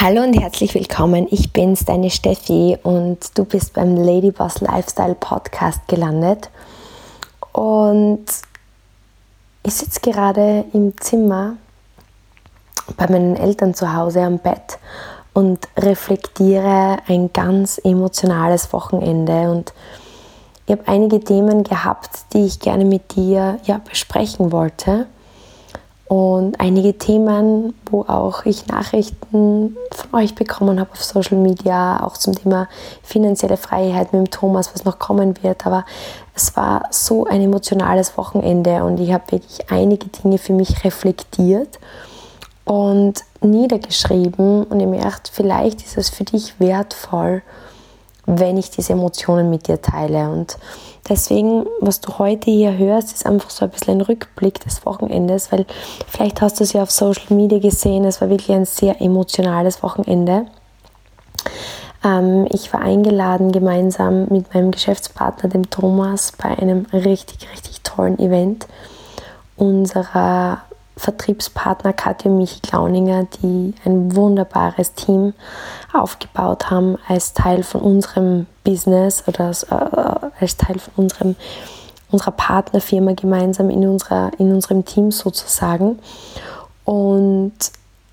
Hallo und herzlich willkommen. Ich bin's, deine Steffi, und du bist beim Ladyboss Lifestyle Podcast gelandet. Und ich sitze gerade im Zimmer bei meinen Eltern zu Hause am Bett und reflektiere ein ganz emotionales Wochenende. Und ich habe einige Themen gehabt, die ich gerne mit dir ja, besprechen wollte und einige Themen, wo auch ich Nachrichten von euch bekommen habe auf Social Media, auch zum Thema finanzielle Freiheit mit dem Thomas, was noch kommen wird. Aber es war so ein emotionales Wochenende und ich habe wirklich einige Dinge für mich reflektiert und niedergeschrieben und ich merkt, vielleicht ist es für dich wertvoll, wenn ich diese Emotionen mit dir teile. Und deswegen, was du heute hier hörst, ist einfach so ein bisschen ein Rückblick des Wochenendes, weil vielleicht hast du es ja auf Social Media gesehen, es war wirklich ein sehr emotionales Wochenende. Ähm, ich war eingeladen gemeinsam mit meinem Geschäftspartner, dem Thomas, bei einem richtig, richtig tollen Event unserer Vertriebspartner Katja und Michi Klauninger, die ein wunderbares Team aufgebaut haben als Teil von unserem Business oder als, äh, als Teil von unserem, unserer Partnerfirma gemeinsam in, unserer, in unserem Team sozusagen. Und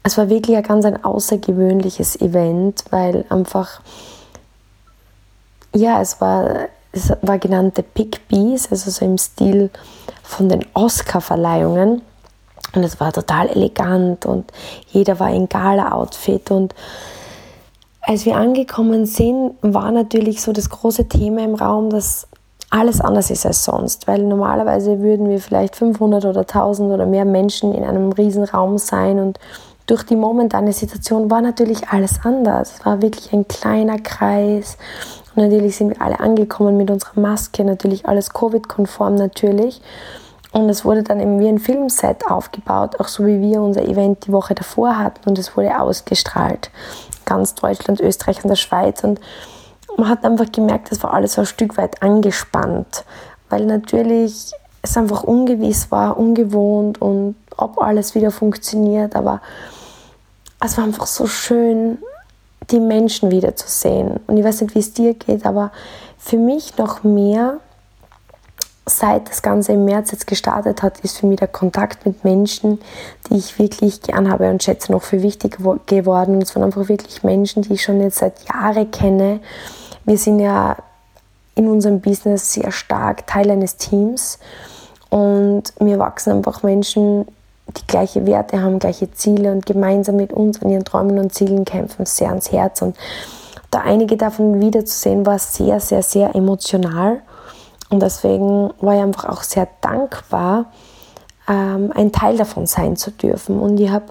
es war wirklich ein ganz ein außergewöhnliches Event, weil einfach, ja, es war, es war genannte Pick Bees, also so im Stil von den Oscar-Verleihungen. Und es war total elegant und jeder war in Gala-Outfit. Und als wir angekommen sind, war natürlich so das große Thema im Raum, dass alles anders ist als sonst, weil normalerweise würden wir vielleicht 500 oder 1000 oder mehr Menschen in einem Riesenraum sein und durch die momentane Situation war natürlich alles anders. Es war wirklich ein kleiner Kreis und natürlich sind wir alle angekommen mit unserer Maske, natürlich alles Covid-konform natürlich. Und es wurde dann eben wie ein Filmset aufgebaut, auch so wie wir unser Event die Woche davor hatten und es wurde ausgestrahlt. Ganz Deutschland, Österreich und der Schweiz. Und man hat einfach gemerkt, es war alles so ein Stück weit angespannt, weil natürlich es einfach ungewiss war, ungewohnt und ob alles wieder funktioniert. Aber es war einfach so schön, die Menschen wiederzusehen. Und ich weiß nicht, wie es dir geht, aber für mich noch mehr seit das Ganze im März jetzt gestartet hat, ist für mich der Kontakt mit Menschen, die ich wirklich gern habe und schätze, noch für wichtig geworden. Und es waren einfach wirklich Menschen, die ich schon jetzt seit Jahren kenne. Wir sind ja in unserem Business sehr stark Teil eines Teams und mir wachsen einfach Menschen, die gleiche Werte haben, gleiche Ziele und gemeinsam mit uns an ihren Träumen und Zielen kämpfen, sehr ans Herz. Und da einige davon wiederzusehen, war sehr, sehr, sehr emotional. Und deswegen war ich einfach auch sehr dankbar, ähm, ein Teil davon sein zu dürfen. Und ich habe,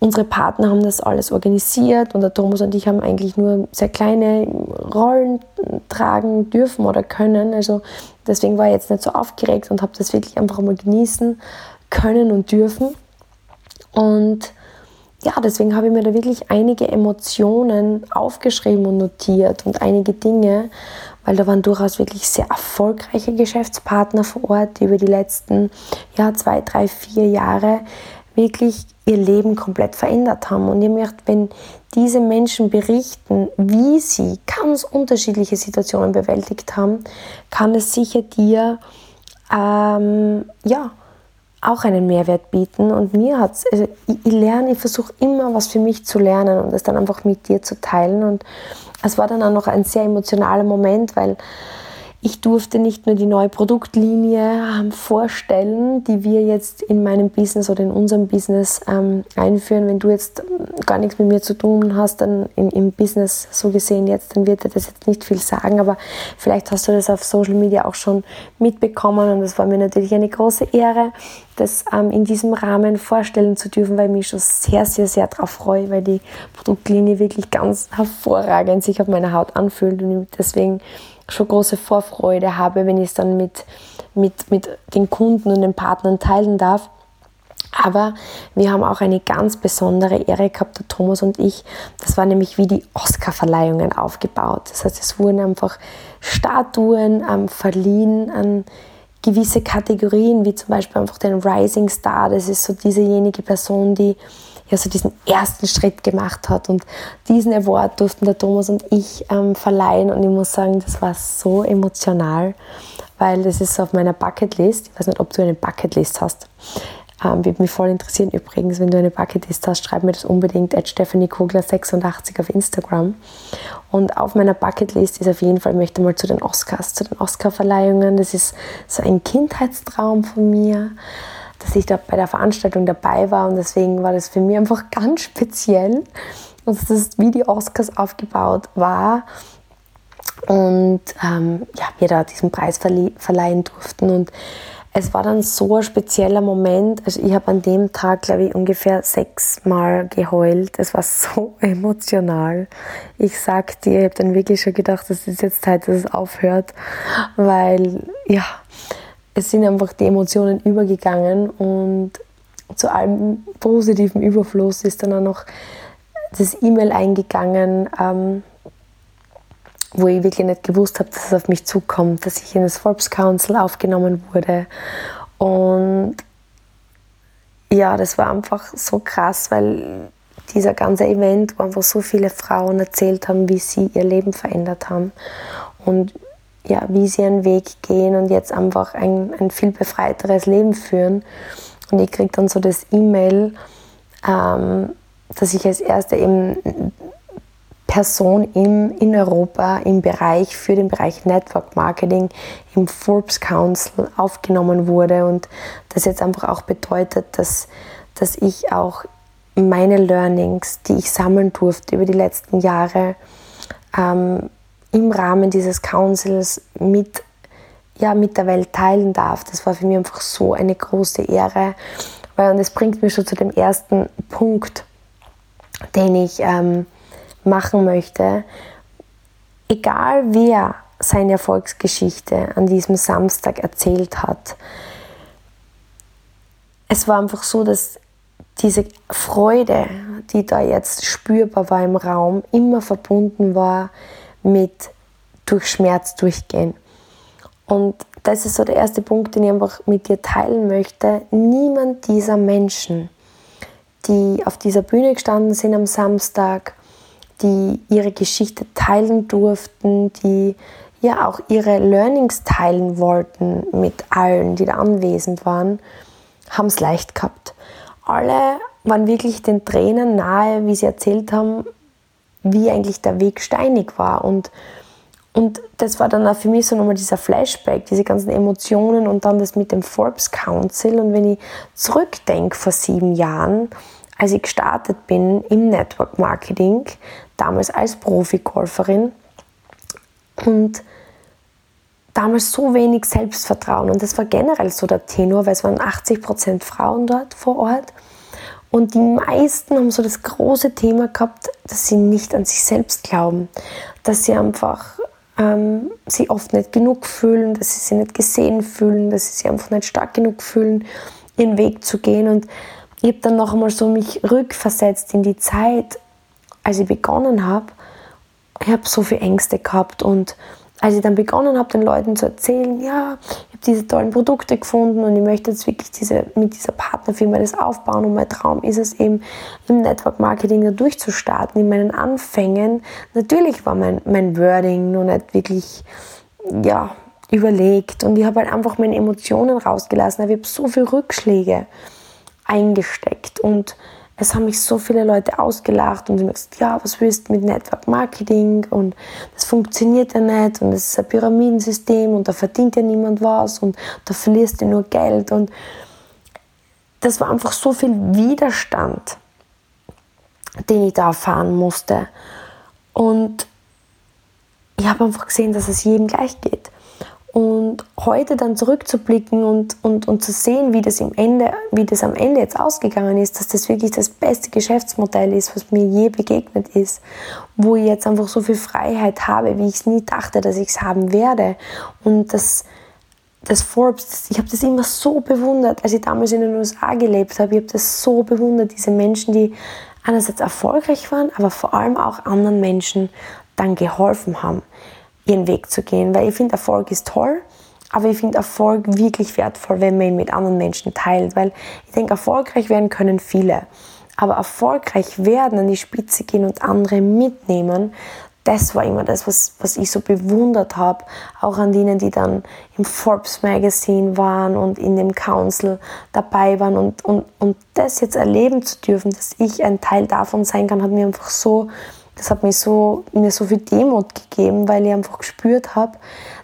unsere Partner haben das alles organisiert und der Thomas und ich haben eigentlich nur sehr kleine Rollen tragen dürfen oder können. Also deswegen war ich jetzt nicht so aufgeregt und habe das wirklich einfach mal genießen können und dürfen. Und ja, deswegen habe ich mir da wirklich einige Emotionen aufgeschrieben und notiert und einige Dinge, weil da waren durchaus wirklich sehr erfolgreiche Geschäftspartner vor Ort, die über die letzten ja, zwei, drei, vier Jahre wirklich ihr Leben komplett verändert haben. Und ich möchte, wenn diese Menschen berichten, wie sie ganz unterschiedliche Situationen bewältigt haben, kann es sicher dir ähm, ja, auch einen Mehrwert bieten. Und mir hat es, also ich, ich lerne, ich versuche immer was für mich zu lernen und das dann einfach mit dir zu teilen. Und es war dann auch noch ein sehr emotionaler Moment, weil ich durfte nicht nur die neue Produktlinie ähm, vorstellen, die wir jetzt in meinem Business oder in unserem Business ähm, einführen. Wenn du jetzt gar nichts mit mir zu tun hast, dann in, im Business so gesehen jetzt, dann wird dir das jetzt nicht viel sagen, aber vielleicht hast du das auf Social Media auch schon mitbekommen und das war mir natürlich eine große Ehre, das ähm, in diesem Rahmen vorstellen zu dürfen, weil ich mich schon sehr, sehr, sehr darauf freue, weil die Produktlinie wirklich ganz hervorragend sich auf meiner Haut anfühlt und deswegen schon große Vorfreude habe, wenn ich es dann mit, mit, mit den Kunden und den Partnern teilen darf. Aber wir haben auch eine ganz besondere Ehre gehabt, der Thomas und ich. Das war nämlich wie die Oscar-Verleihungen aufgebaut. Das heißt, es wurden einfach Statuen ähm, verliehen an gewisse Kategorien, wie zum Beispiel einfach den Rising Star. Das ist so diesejenige Person, die ja so diesen ersten Schritt gemacht hat. Und diesen Award durften der Thomas und ich ähm, verleihen. Und ich muss sagen, das war so emotional, weil das ist so auf meiner Bucketlist. Ich weiß nicht, ob du eine Bucketlist hast. Ähm, würde mich voll interessieren übrigens, wenn du eine Bucketlist hast, schreib mir das unbedingt at Stephanie Kogler 86 auf Instagram. Und auf meiner Bucketlist ist auf jeden Fall, möchte mal zu den Oscars, zu den Oscarverleihungen. Das ist so ein Kindheitstraum von mir, dass ich da bei der Veranstaltung dabei war und deswegen war das für mich einfach ganz speziell, dass das wie die Oscars aufgebaut war und ähm, ja, wir da diesen Preis verleihen durften und es war dann so ein spezieller Moment. Also ich habe an dem Tag, glaube ich, ungefähr sechsmal geheult. Es war so emotional. Ich sag dir, ich habe dann wirklich schon gedacht, es ist jetzt Zeit, dass es aufhört, weil ja, es sind einfach die Emotionen übergegangen und zu allem positiven Überfluss ist dann auch noch das E-Mail eingegangen. Ähm, wo ich wirklich nicht gewusst habe, dass es auf mich zukommt, dass ich in das Forbes Council aufgenommen wurde. Und ja, das war einfach so krass, weil dieser ganze Event, wo einfach so viele Frauen erzählt haben, wie sie ihr Leben verändert haben und ja, wie sie ihren Weg gehen und jetzt einfach ein, ein viel befreiteres Leben führen. Und ich kriege dann so das E-Mail, ähm, dass ich als Erste eben Person im, in Europa im Bereich, für den Bereich Network Marketing im Forbes Council aufgenommen wurde und das jetzt einfach auch bedeutet, dass, dass ich auch meine Learnings, die ich sammeln durfte über die letzten Jahre, ähm, im Rahmen dieses Councils mit, ja, mit der Welt teilen darf. Das war für mich einfach so eine große Ehre. Weil, und das bringt mich schon zu dem ersten Punkt, den ich ähm, machen möchte, egal wer seine Erfolgsgeschichte an diesem Samstag erzählt hat, es war einfach so, dass diese Freude, die da jetzt spürbar war im Raum, immer verbunden war mit durch Schmerz durchgehen. Und das ist so der erste Punkt, den ich einfach mit dir teilen möchte. Niemand dieser Menschen, die auf dieser Bühne gestanden sind am Samstag die ihre Geschichte teilen durften, die ja auch ihre Learnings teilen wollten mit allen, die da anwesend waren, haben es leicht gehabt. Alle waren wirklich den Tränen nahe, wie sie erzählt haben, wie eigentlich der Weg steinig war. Und, und das war dann auch für mich so nochmal dieser Flashback, diese ganzen Emotionen und dann das mit dem Forbes Council. Und wenn ich zurückdenke vor sieben Jahren, als ich gestartet bin im Network Marketing, damals als Profi-Golferin und damals so wenig Selbstvertrauen und das war generell so der Tenor, weil es waren 80 Prozent Frauen dort vor Ort und die meisten haben so das große Thema gehabt, dass sie nicht an sich selbst glauben, dass sie einfach ähm, sie oft nicht genug fühlen, dass sie sich nicht gesehen fühlen, dass sie sich einfach nicht stark genug fühlen, ihren Weg zu gehen und ich habe dann noch einmal so mich rückversetzt in die Zeit, als ich begonnen habe. Ich habe so viele Ängste gehabt und als ich dann begonnen habe, den Leuten zu erzählen, ja, ich habe diese tollen Produkte gefunden und ich möchte jetzt wirklich diese, mit dieser Partnerfirma das aufbauen und mein Traum ist es eben, im Network Marketing da durchzustarten, in meinen Anfängen. Natürlich war mein, mein Wording noch nicht wirklich, ja, überlegt und ich habe halt einfach meine Emotionen rausgelassen, aber ich habe so viele Rückschläge eingesteckt und es haben mich so viele Leute ausgelacht und gesagt, ja, was willst du mit Network Marketing? Und das funktioniert ja nicht und es ist ein Pyramidensystem und da verdient ja niemand was und da verlierst du nur Geld. Und das war einfach so viel Widerstand, den ich da erfahren musste. Und ich habe einfach gesehen, dass es jedem gleich geht. Und heute dann zurückzublicken und, und, und zu sehen, wie das, im Ende, wie das am Ende jetzt ausgegangen ist, dass das wirklich das beste Geschäftsmodell ist, was mir je begegnet ist, wo ich jetzt einfach so viel Freiheit habe, wie ich es nie dachte, dass ich es haben werde. Und das, das Forbes, ich habe das immer so bewundert, als ich damals in den USA gelebt habe. Ich habe das so bewundert, diese Menschen, die einerseits erfolgreich waren, aber vor allem auch anderen Menschen dann geholfen haben ihren Weg zu gehen. Weil ich finde, Erfolg ist toll, aber ich finde Erfolg wirklich wertvoll, wenn man ihn mit anderen Menschen teilt. Weil ich denke, erfolgreich werden können viele. Aber erfolgreich werden, an die Spitze gehen und andere mitnehmen, das war immer das, was, was ich so bewundert habe, auch an denen, die dann im Forbes Magazine waren und in dem Council dabei waren und, und, und das jetzt erleben zu dürfen, dass ich ein Teil davon sein kann, hat mir einfach so, das hat mir so, mir so viel Demut gegeben, weil ich einfach gespürt habe,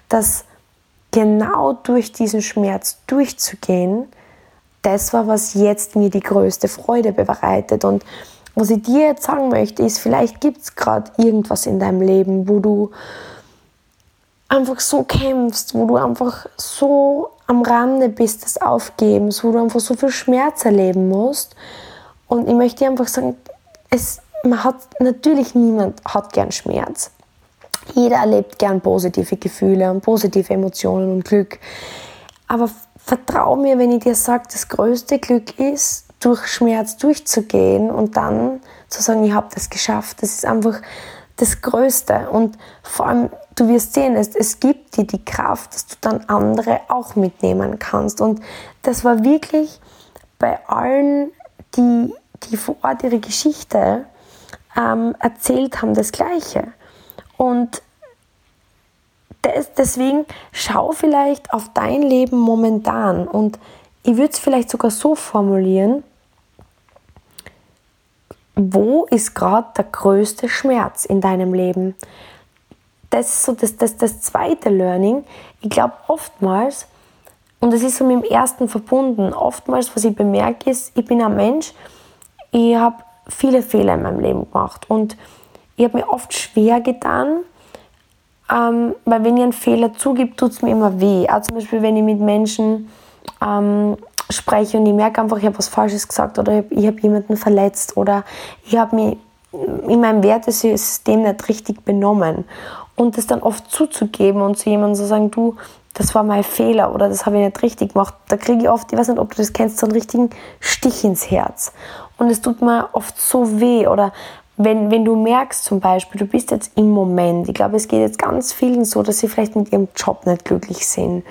dass genau durch diesen Schmerz durchzugehen, das war, was jetzt mir die größte Freude bereitet und was ich dir jetzt sagen möchte, ist, vielleicht gibt es gerade irgendwas in deinem Leben, wo du einfach so kämpfst, wo du einfach so am Rande bist des Aufgebens, wo du einfach so viel Schmerz erleben musst. Und ich möchte dir einfach sagen, es, man hat natürlich niemand hat gern Schmerz. Jeder erlebt gern positive Gefühle und positive Emotionen und Glück. Aber vertrau mir, wenn ich dir sage, das größte Glück ist, durch Schmerz durchzugehen und dann zu sagen, ich habe das geschafft. Das ist einfach das Größte. Und vor allem, du wirst sehen, es, es gibt dir die Kraft, dass du dann andere auch mitnehmen kannst. Und das war wirklich bei allen, die, die vor Ort ihre Geschichte ähm, erzählt haben, das Gleiche. Und das, deswegen schau vielleicht auf dein Leben momentan und ich würde es vielleicht sogar so formulieren, wo ist gerade der größte Schmerz in deinem Leben? Das ist so das, das, das zweite Learning. Ich glaube oftmals, und das ist so mit dem ersten verbunden, oftmals, was ich bemerke, ist, ich bin ein Mensch, ich habe viele Fehler in meinem Leben gemacht und ich habe mir oft schwer getan, ähm, weil wenn ich einen Fehler zugebe, tut es mir immer weh. Auch zum Beispiel, wenn ich mit Menschen ähm, spreche und ich merke einfach, ich habe was Falsches gesagt oder ich habe jemanden verletzt oder ich habe mich in meinem Wertesystem nicht richtig benommen. Und das dann oft zuzugeben und zu jemandem zu sagen, du, das war mein Fehler oder das habe ich nicht richtig gemacht, da kriege ich oft, ich weiß nicht, ob du das kennst, so einen richtigen Stich ins Herz. Und es tut mir oft so weh oder wenn, wenn du merkst zum Beispiel, du bist jetzt im Moment, ich glaube, es geht jetzt ganz vielen so, dass sie vielleicht mit ihrem Job nicht glücklich sind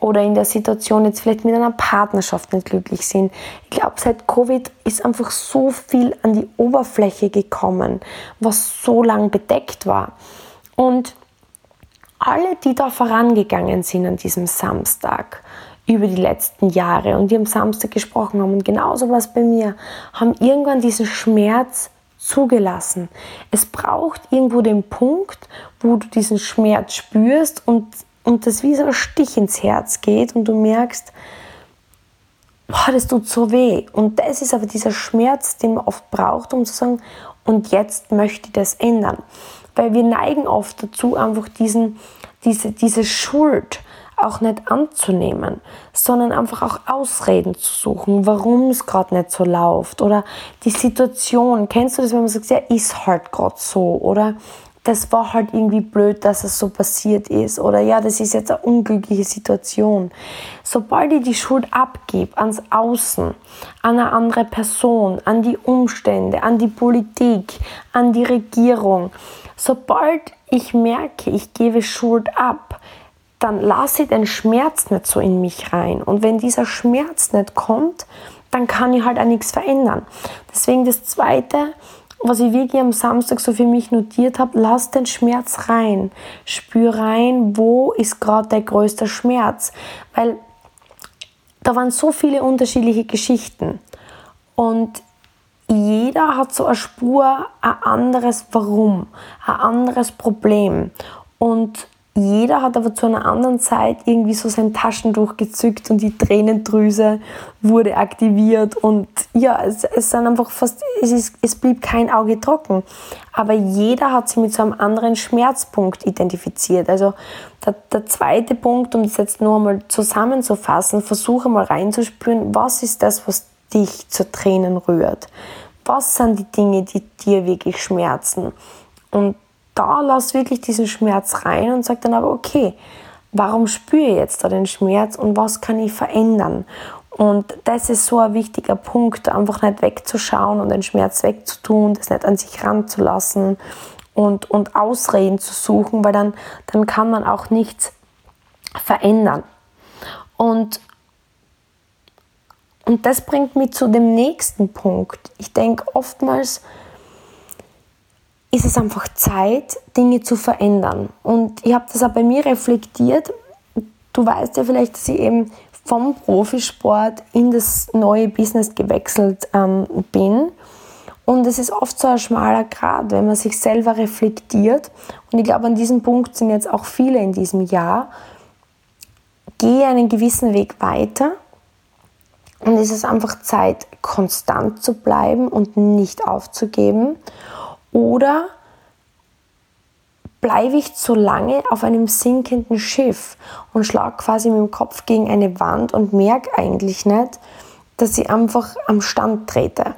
oder in der Situation jetzt vielleicht mit einer Partnerschaft nicht glücklich sind. Ich glaube, seit Covid ist einfach so viel an die Oberfläche gekommen, was so lang bedeckt war. Und alle, die da vorangegangen sind an diesem Samstag über die letzten Jahre und die am Samstag gesprochen haben und genauso was bei mir, haben irgendwann diesen Schmerz zugelassen. Es braucht irgendwo den Punkt, wo du diesen Schmerz spürst und und das wie so ein Stich ins Herz geht und du merkst, boah, das tut so weh. Und das ist aber dieser Schmerz, den man oft braucht, um zu sagen, und jetzt möchte ich das ändern. Weil wir neigen oft dazu, einfach diesen, diese, diese Schuld auch nicht anzunehmen, sondern einfach auch Ausreden zu suchen, warum es gerade nicht so läuft oder die Situation. Kennst du das, wenn man sagt, ja, ist halt gerade so oder das war halt irgendwie blöd, dass es so passiert ist. Oder ja, das ist jetzt eine unglückliche Situation. Sobald ich die Schuld abgebe ans Außen, an eine andere Person, an die Umstände, an die Politik, an die Regierung, sobald ich merke, ich gebe Schuld ab, dann lasse ich den Schmerz nicht so in mich rein. Und wenn dieser Schmerz nicht kommt, dann kann ich halt auch nichts verändern. Deswegen das Zweite, was ich wirklich am Samstag so für mich notiert habe, lass den Schmerz rein. Spür rein, wo ist gerade der größte Schmerz. Weil da waren so viele unterschiedliche Geschichten. Und jeder hat so eine Spur, ein anderes Warum, ein anderes Problem. Und jeder hat aber zu einer anderen Zeit irgendwie so sein Taschentuch gezückt und die Tränendrüse wurde aktiviert und ja, es, es sind einfach fast, es, ist, es blieb kein Auge trocken. Aber jeder hat sich mit so einem anderen Schmerzpunkt identifiziert. Also der, der zweite Punkt, um das jetzt nur einmal zusammenzufassen, versuche mal reinzuspüren, was ist das, was dich zu Tränen rührt? Was sind die Dinge, die dir wirklich schmerzen? Und da lass wirklich diesen Schmerz rein und sag dann aber, okay, warum spüre ich jetzt da den Schmerz und was kann ich verändern? Und das ist so ein wichtiger Punkt, einfach nicht wegzuschauen und den Schmerz wegzutun, das nicht an sich ranzulassen und, und Ausreden zu suchen, weil dann, dann kann man auch nichts verändern. Und Und das bringt mich zu dem nächsten Punkt. Ich denke, oftmals ist es einfach Zeit, Dinge zu verändern. Und ich habe das auch bei mir reflektiert. Du weißt ja vielleicht, dass ich eben vom Profisport in das neue Business gewechselt ähm, bin. Und es ist oft so ein schmaler Grad, wenn man sich selber reflektiert. Und ich glaube, an diesem Punkt sind jetzt auch viele in diesem Jahr. Gehe einen gewissen Weg weiter. Und es ist einfach Zeit, konstant zu bleiben und nicht aufzugeben. Oder bleibe ich zu lange auf einem sinkenden Schiff und schlage quasi mit dem Kopf gegen eine Wand und merke eigentlich nicht, dass ich einfach am Stand trete.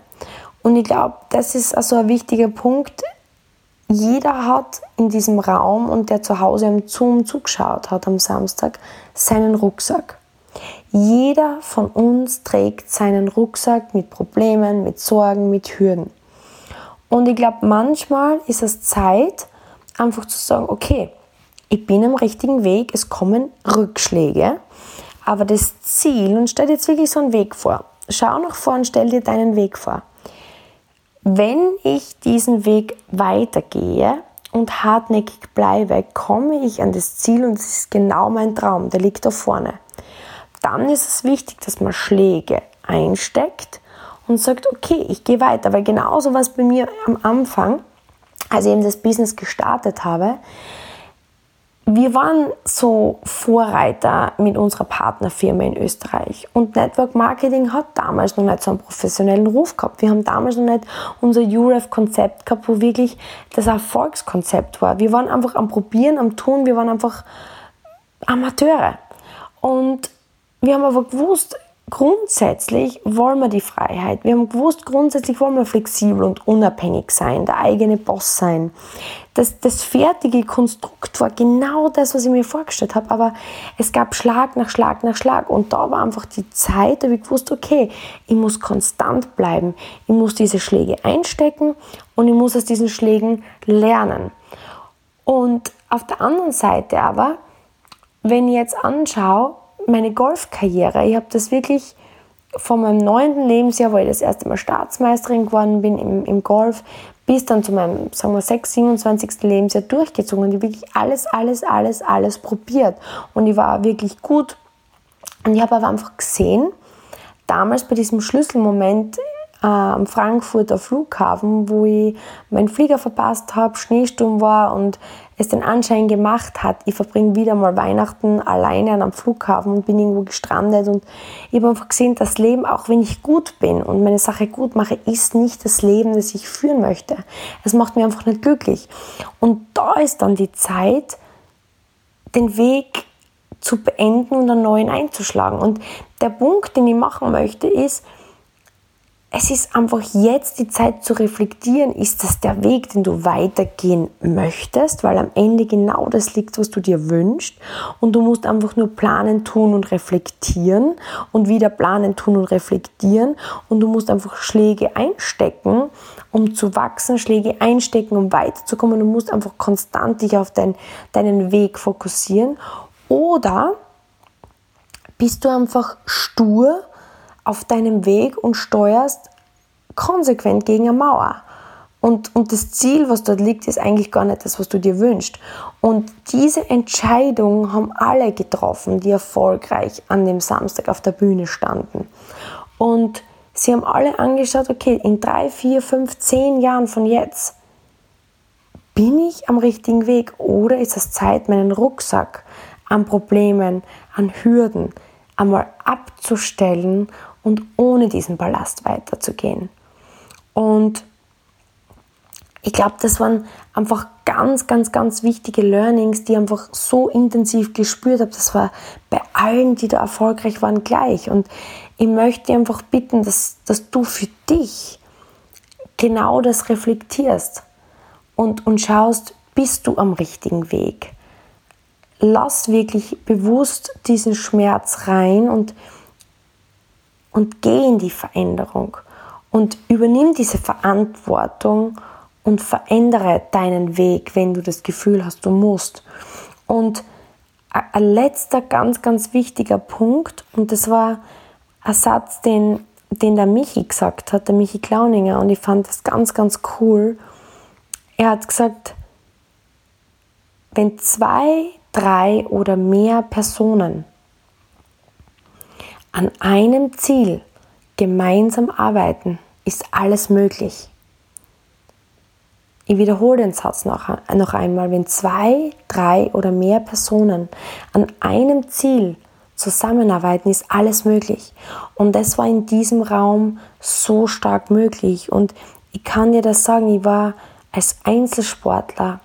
Und ich glaube, das ist also ein wichtiger Punkt. Jeder hat in diesem Raum und der zu Hause am Zoom zugeschaut hat am Samstag seinen Rucksack. Jeder von uns trägt seinen Rucksack mit Problemen, mit Sorgen, mit Hürden. Und ich glaube, manchmal ist es Zeit, einfach zu sagen, okay, ich bin am richtigen Weg, es kommen Rückschläge, aber das Ziel, und stell dir jetzt wirklich so einen Weg vor, schau nach vorn, stell dir deinen Weg vor. Wenn ich diesen Weg weitergehe und hartnäckig bleibe, komme ich an das Ziel und das ist genau mein Traum, der liegt da vorne. Dann ist es wichtig, dass man Schläge einsteckt und sagt, okay, ich gehe weiter, weil genauso was bei mir am Anfang als ich eben das Business gestartet habe, wir waren so Vorreiter mit unserer Partnerfirma in Österreich. Und Network Marketing hat damals noch nicht so einen professionellen Ruf gehabt. Wir haben damals noch nicht unser UREF-Konzept gehabt, wo wirklich das Erfolgskonzept war. Wir waren einfach am Probieren, am Tun, wir waren einfach Amateure. Und wir haben aber gewusst, grundsätzlich wollen wir die Freiheit. Wir haben gewusst, grundsätzlich wollen wir flexibel und unabhängig sein, der eigene Boss sein. Das, das fertige Konstrukt war genau das, was ich mir vorgestellt habe, aber es gab Schlag nach Schlag nach Schlag und da war einfach die Zeit, da habe ich gewusst, okay, ich muss konstant bleiben, ich muss diese Schläge einstecken und ich muss aus diesen Schlägen lernen. Und auf der anderen Seite aber, wenn ich jetzt anschaue, meine Golfkarriere. Ich habe das wirklich von meinem neunten Lebensjahr, wo ich das erste Mal Staatsmeisterin geworden bin im, im Golf, bis dann zu meinem, sagen wir, 6, 27. Lebensjahr durchgezogen. Und ich wirklich alles, alles, alles, alles probiert. Und ich war wirklich gut. Und ich habe aber einfach gesehen, damals bei diesem Schlüsselmoment äh, am Frankfurter Flughafen, wo ich meinen Flieger verpasst habe, Schneesturm war und es den Anschein gemacht hat, ich verbringe wieder mal Weihnachten alleine am Flughafen und bin irgendwo gestrandet und ich habe einfach gesehen, das Leben, auch wenn ich gut bin und meine Sache gut mache, ist nicht das Leben, das ich führen möchte. Es macht mich einfach nicht glücklich. Und da ist dann die Zeit, den Weg zu beenden und einen neuen einzuschlagen. Und der Punkt, den ich machen möchte, ist, es ist einfach jetzt die Zeit zu reflektieren, ist das der Weg, den du weitergehen möchtest, weil am Ende genau das liegt, was du dir wünschst. Und du musst einfach nur planen, tun und reflektieren und wieder planen, tun und reflektieren. Und du musst einfach Schläge einstecken, um zu wachsen, Schläge einstecken, um weiterzukommen. Du musst einfach konstant dich auf dein, deinen Weg fokussieren. Oder bist du einfach stur auf deinem Weg und steuerst konsequent gegen eine Mauer. Und, und das Ziel, was dort liegt, ist eigentlich gar nicht das, was du dir wünschst. Und diese Entscheidung haben alle getroffen, die erfolgreich an dem Samstag auf der Bühne standen. Und sie haben alle angeschaut, okay, in drei, vier, fünf, zehn Jahren von jetzt, bin ich am richtigen Weg oder ist es Zeit, meinen Rucksack an Problemen, an Hürden einmal abzustellen und ohne diesen Ballast weiterzugehen. Und ich glaube, das waren einfach ganz, ganz, ganz wichtige Learnings, die ich einfach so intensiv gespürt habe. Das war bei allen, die da erfolgreich waren, gleich. Und ich möchte einfach bitten, dass, dass du für dich genau das reflektierst und, und schaust, bist du am richtigen Weg. Lass wirklich bewusst diesen Schmerz rein und und geh in die Veränderung und übernimm diese Verantwortung und verändere deinen Weg, wenn du das Gefühl hast, du musst. Und ein letzter ganz, ganz wichtiger Punkt, und das war ein Satz, den, den der Michi gesagt hat, der Michi Klauninger, und ich fand das ganz, ganz cool. Er hat gesagt, wenn zwei, drei oder mehr Personen an einem Ziel gemeinsam arbeiten, ist alles möglich. Ich wiederhole den Satz noch, noch einmal. Wenn zwei, drei oder mehr Personen an einem Ziel zusammenarbeiten, ist alles möglich. Und das war in diesem Raum so stark möglich. Und ich kann dir das sagen, ich war als Einzelsportler,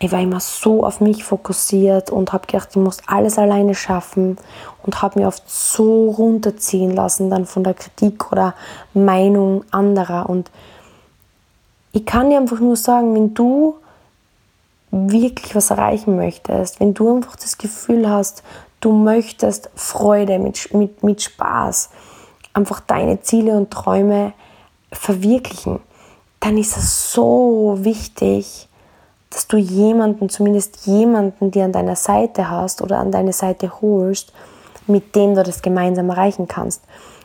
ich war immer so auf mich fokussiert und habe gedacht, ich muss alles alleine schaffen und habe mich oft so runterziehen lassen dann von der Kritik oder Meinung anderer. Und ich kann dir einfach nur sagen, wenn du wirklich was erreichen möchtest, wenn du einfach das Gefühl hast, du möchtest Freude mit, mit, mit Spaß, einfach deine Ziele und Träume verwirklichen, dann ist es so wichtig, dass du jemanden, zumindest jemanden, die an deiner Seite hast oder an deine Seite holst, mit dem du das gemeinsam erreichen kannst.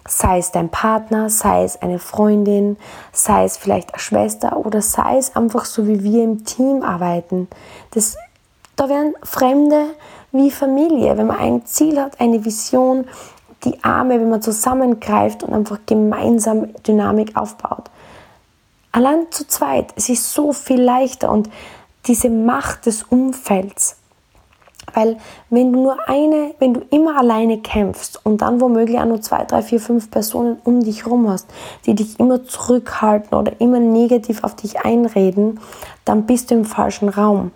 Sei es dein Partner, sei es eine Freundin, sei es vielleicht eine Schwester oder sei es einfach so, wie wir im Team arbeiten. Das, da werden Fremde wie Familie, wenn man ein Ziel hat, eine Vision, die Arme, wenn man zusammengreift und einfach gemeinsam Dynamik aufbaut. Allein zu zweit, es ist so viel leichter und diese Macht des Umfelds. Weil wenn du nur eine, wenn du immer alleine kämpfst und dann womöglich auch nur zwei, drei, vier, fünf Personen um dich herum hast, die dich immer zurückhalten oder immer negativ auf dich einreden, dann bist du im falschen Raum.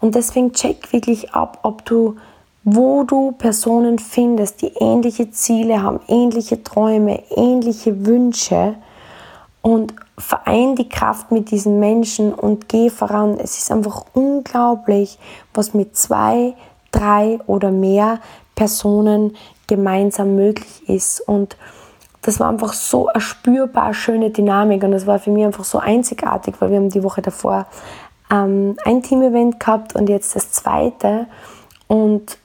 Und deswegen check wirklich ab, ob du, wo du Personen findest, die ähnliche Ziele haben, ähnliche Träume, ähnliche Wünsche und verein die Kraft mit diesen Menschen und geh voran. Es ist einfach unglaublich, was mit zwei, drei oder mehr Personen gemeinsam möglich ist. Und das war einfach so eine spürbar schöne Dynamik und das war für mich einfach so einzigartig, weil wir haben die Woche davor ähm, ein Team-Event gehabt und jetzt das zweite. Und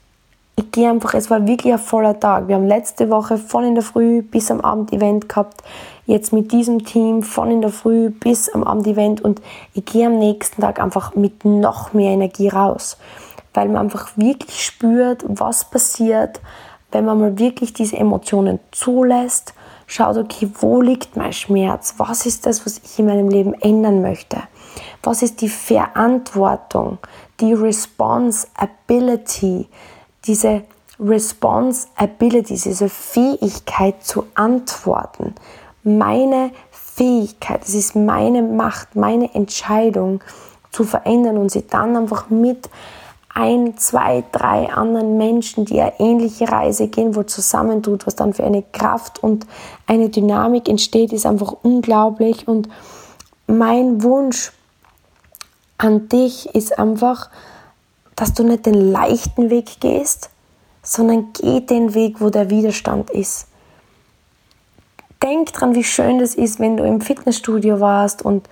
ich gehe einfach, es war wirklich ein voller Tag. Wir haben letzte Woche von in der Früh bis am Abend Event gehabt jetzt mit diesem Team von in der Früh bis am Abend-Event und ich gehe am nächsten Tag einfach mit noch mehr Energie raus, weil man einfach wirklich spürt, was passiert, wenn man mal wirklich diese Emotionen zulässt, schaut, okay, wo liegt mein Schmerz? Was ist das, was ich in meinem Leben ändern möchte? Was ist die Verantwortung, die Responsibility, diese Responsibility, diese Fähigkeit zu antworten? meine Fähigkeit, es ist meine Macht, meine Entscheidung zu verändern und sie dann einfach mit ein, zwei, drei anderen Menschen, die eine ähnliche Reise gehen, wo zusammentut, was dann für eine Kraft und eine Dynamik entsteht, ist einfach unglaublich. Und mein Wunsch an dich ist einfach, dass du nicht den leichten Weg gehst, sondern geh den Weg, wo der Widerstand ist. Denk dran, wie schön das ist, wenn du im Fitnessstudio warst und,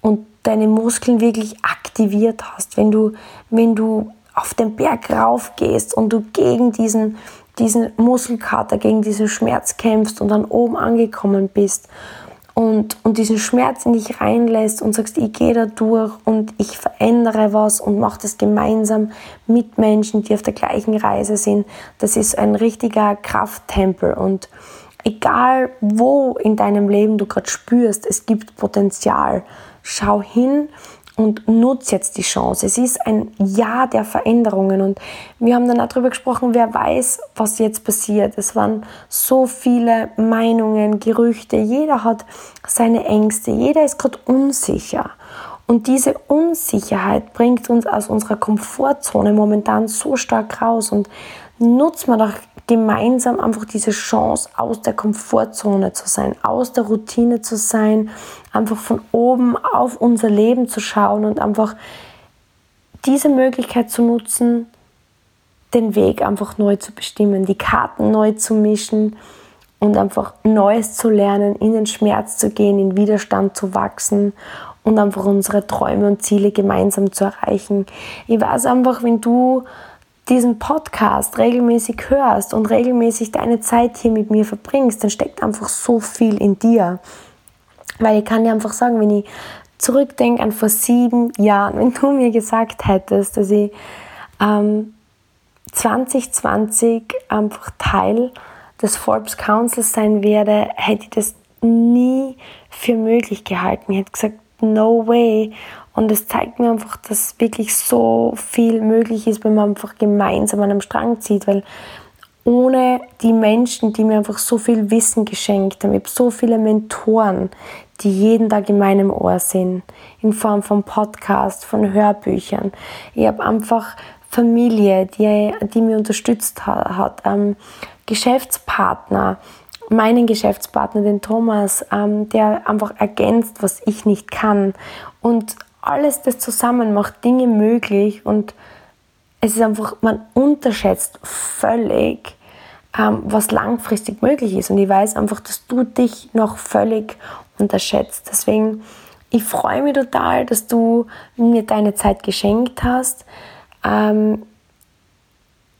und deine Muskeln wirklich aktiviert hast, wenn du, wenn du auf den Berg rauf gehst und du gegen diesen, diesen Muskelkater, gegen diesen Schmerz kämpfst und dann oben angekommen bist und, und diesen Schmerz in dich reinlässt und sagst, ich gehe da durch und ich verändere was und mache das gemeinsam mit Menschen, die auf der gleichen Reise sind. Das ist ein richtiger Krafttempel und egal wo in deinem Leben du gerade spürst, es gibt Potenzial, schau hin und nutze jetzt die Chance. Es ist ein Jahr der Veränderungen und wir haben dann auch darüber gesprochen, wer weiß, was jetzt passiert. Es waren so viele Meinungen, Gerüchte, jeder hat seine Ängste, jeder ist gerade unsicher. Und diese Unsicherheit bringt uns aus unserer Komfortzone momentan so stark raus und nutzt man doch gemeinsam einfach diese Chance, aus der Komfortzone zu sein, aus der Routine zu sein, einfach von oben auf unser Leben zu schauen und einfach diese Möglichkeit zu nutzen, den Weg einfach neu zu bestimmen, die Karten neu zu mischen und einfach Neues zu lernen, in den Schmerz zu gehen, in Widerstand zu wachsen und einfach unsere Träume und Ziele gemeinsam zu erreichen. Ich weiß einfach, wenn du diesen Podcast regelmäßig hörst und regelmäßig deine Zeit hier mit mir verbringst, dann steckt einfach so viel in dir. Weil ich kann dir einfach sagen, wenn ich zurückdenke an vor sieben Jahren, wenn du mir gesagt hättest, dass ich ähm, 2020 einfach Teil des Forbes Councils sein werde, hätte ich das nie für möglich gehalten. Ich hätte gesagt, no way. Und es zeigt mir einfach, dass wirklich so viel möglich ist, wenn man einfach gemeinsam an einem Strang zieht, weil ohne die Menschen, die mir einfach so viel Wissen geschenkt haben, ich habe so viele Mentoren, die jeden Tag in meinem Ohr sind, in Form von Podcasts, von Hörbüchern. Ich habe einfach Familie, die, die mich unterstützt hat, hat ähm, Geschäftspartner, meinen Geschäftspartner, den Thomas, ähm, der einfach ergänzt, was ich nicht kann. Und alles das zusammen macht Dinge möglich und es ist einfach, man unterschätzt völlig, ähm, was langfristig möglich ist. Und ich weiß einfach, dass du dich noch völlig unterschätzt. Deswegen, ich freue mich total, dass du mir deine Zeit geschenkt hast. Ähm,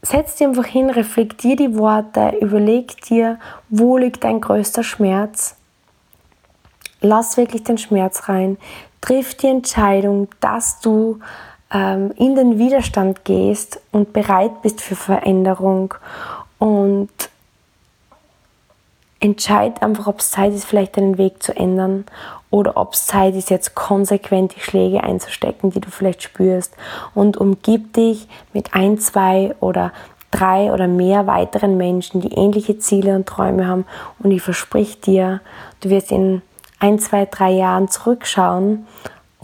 setz dir einfach hin, reflektier die Worte, überleg dir, wo liegt dein größter Schmerz. Lass wirklich den Schmerz rein. Triff die Entscheidung, dass du ähm, in den Widerstand gehst und bereit bist für Veränderung. Und entscheid einfach, ob es Zeit ist, vielleicht deinen Weg zu ändern oder ob es Zeit ist, jetzt konsequent die Schläge einzustecken, die du vielleicht spürst. Und umgib dich mit ein, zwei oder drei oder mehr weiteren Menschen, die ähnliche Ziele und Träume haben. Und ich versprich dir, du wirst in ein, zwei, drei Jahren zurückschauen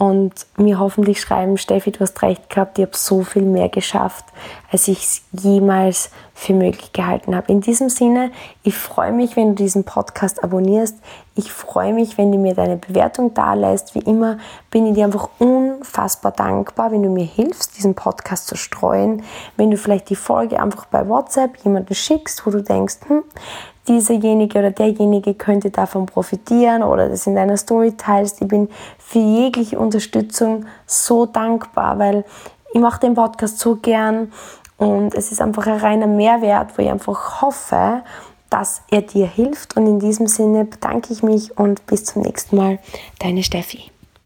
und mir hoffentlich schreiben, Steffi, du hast recht gehabt, ich habe so viel mehr geschafft, als ich es jemals für möglich gehalten habe. In diesem Sinne, ich freue mich, wenn du diesen Podcast abonnierst. Ich freue mich, wenn du mir deine Bewertung da lässt. Wie immer bin ich dir einfach unfassbar dankbar, wenn du mir hilfst, diesen Podcast zu streuen. Wenn du vielleicht die Folge einfach bei WhatsApp jemanden schickst, wo du denkst, hm, dieserjenige oder derjenige könnte davon profitieren oder das in deiner Story teilst. Ich bin für jegliche Unterstützung so dankbar, weil ich mache den Podcast so gern und es ist einfach ein reiner Mehrwert, wo ich einfach hoffe, dass er dir hilft. Und in diesem Sinne bedanke ich mich und bis zum nächsten Mal. Deine Steffi.